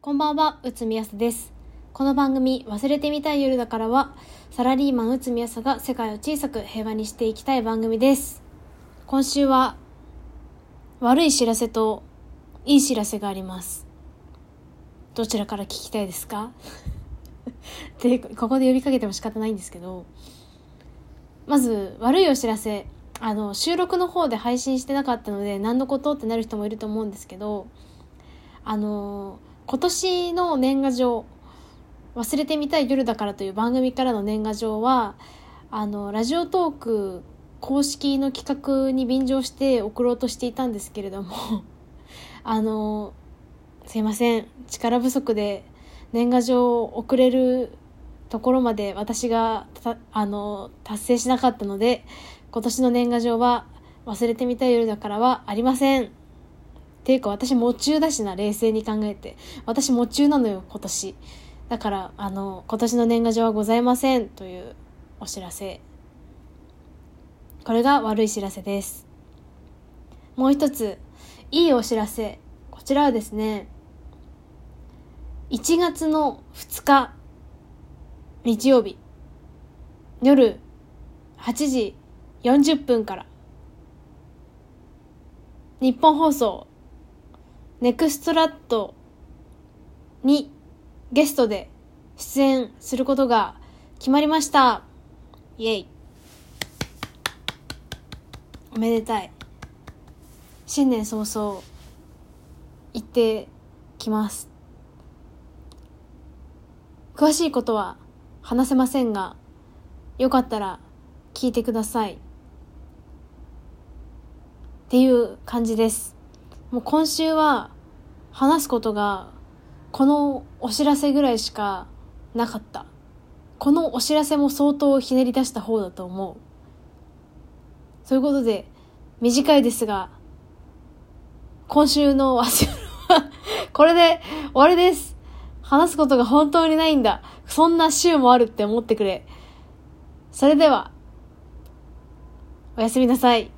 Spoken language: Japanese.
こんばんは、うつみやさです。この番組、忘れてみたい夜だからは、サラリーマンうつみやさが世界を小さく平和にしていきたい番組です。今週は、悪い知らせと、いい知らせがあります。どちらから聞きたいですか？で、ここで呼びかけても仕方ないんですけど、まず、悪いお知らせ。あの、収録の方で配信してなかったので、何のこと？ってなる人もいると思うんですけど、あの、今年の年賀状、忘れてみたい夜だからという番組からの年賀状は、あの、ラジオトーク公式の企画に便乗して送ろうとしていたんですけれども、あの、すいません。力不足で年賀状を送れるところまで私があの達成しなかったので今年の年賀状は忘れてみたい夜だからはありませんていうか私夢中だしな冷静に考えて。私夢中なのよ今年。だからあの今年の年賀状はございませんというお知らせ。これが悪い知らせです。もう一ついいお知らせ。こちらはですね1月の2日日曜日夜8時40分から日本放送ネクストラットにゲストで出演することが決まりましたイエイおめでたい新年早々行ってきます詳しいことは話せませんが、よかったら聞いてください。っていう感じです。もう今週は話すことがこのお知らせぐらいしかなかった。このお知らせも相当ひねり出した方だと思う。そういうことで、短いですが、今週のわしは これで終わりです。話すことが本当にないんだ。そんな週もあるって思ってくれ。それでは、おやすみなさい。